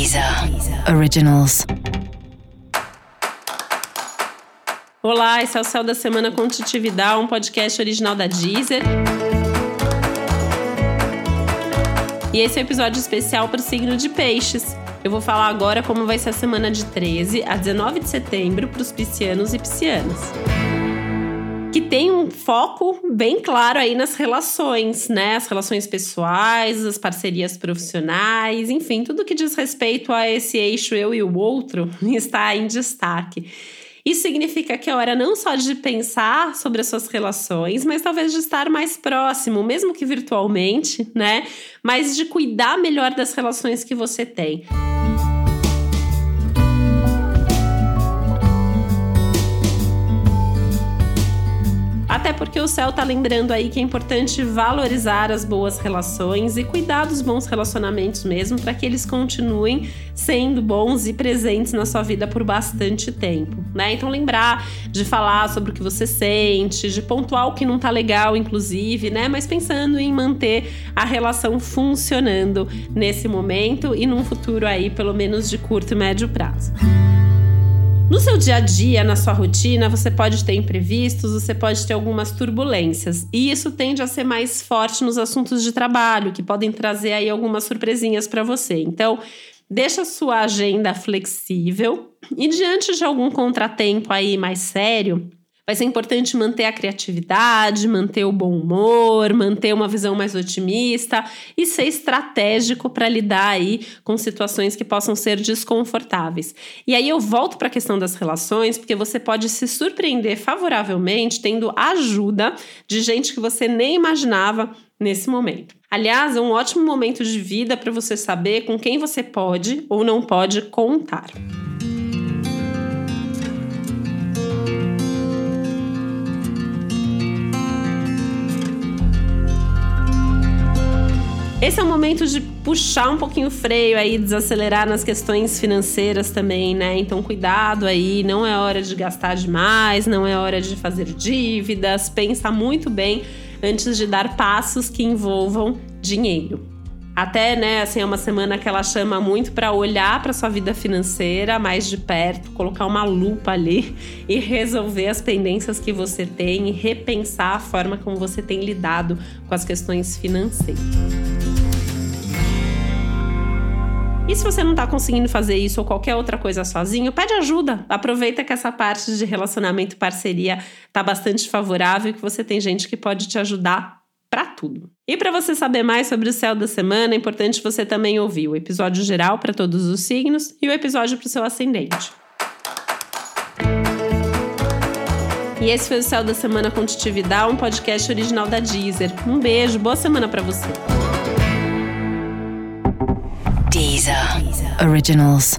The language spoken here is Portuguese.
Deezer Originals. Olá, esse é o Céu da Semana com Titividade, um podcast original da Deezer. E esse é o um episódio especial para o signo de Peixes. Eu vou falar agora como vai ser a semana de 13 a 19 de setembro para os piscianos e piscianas tem um foco bem claro aí nas relações, né? As relações pessoais, as parcerias profissionais, enfim, tudo que diz respeito a esse eixo eu e o outro está em destaque. Isso significa que é hora não só de pensar sobre as suas relações, mas talvez de estar mais próximo, mesmo que virtualmente, né? Mas de cuidar melhor das relações que você tem. Até porque o céu tá lembrando aí que é importante valorizar as boas relações e cuidar dos bons relacionamentos mesmo, para que eles continuem sendo bons e presentes na sua vida por bastante tempo, né? Então lembrar de falar sobre o que você sente, de pontuar o que não tá legal, inclusive, né? Mas pensando em manter a relação funcionando nesse momento e num futuro aí, pelo menos de curto e médio prazo. No seu dia a dia, na sua rotina, você pode ter imprevistos, você pode ter algumas turbulências. E isso tende a ser mais forte nos assuntos de trabalho, que podem trazer aí algumas surpresinhas para você. Então, deixa a sua agenda flexível e diante de algum contratempo aí mais sério, Vai ser importante manter a criatividade, manter o bom humor, manter uma visão mais otimista e ser estratégico para lidar aí com situações que possam ser desconfortáveis. E aí eu volto para a questão das relações, porque você pode se surpreender favoravelmente tendo ajuda de gente que você nem imaginava nesse momento. Aliás, é um ótimo momento de vida para você saber com quem você pode ou não pode contar. Esse é o momento de puxar um pouquinho o freio aí, desacelerar nas questões financeiras também, né? Então, cuidado aí, não é hora de gastar demais, não é hora de fazer dívidas, pensa muito bem antes de dar passos que envolvam dinheiro. Até, né, assim, é uma semana que ela chama muito para olhar para sua vida financeira mais de perto, colocar uma lupa ali e resolver as pendências que você tem e repensar a forma como você tem lidado com as questões financeiras. E se você não está conseguindo fazer isso ou qualquer outra coisa sozinho, pede ajuda. Aproveita que essa parte de relacionamento parceria está bastante favorável e que você tem gente que pode te ajudar para tudo. E para você saber mais sobre o céu da semana, é importante você também ouvir o episódio geral para todos os signos e o episódio para o seu ascendente. E esse foi o Céu da Semana com Titividade, um podcast original da Deezer. Um beijo, boa semana para você. Deezer. Originals.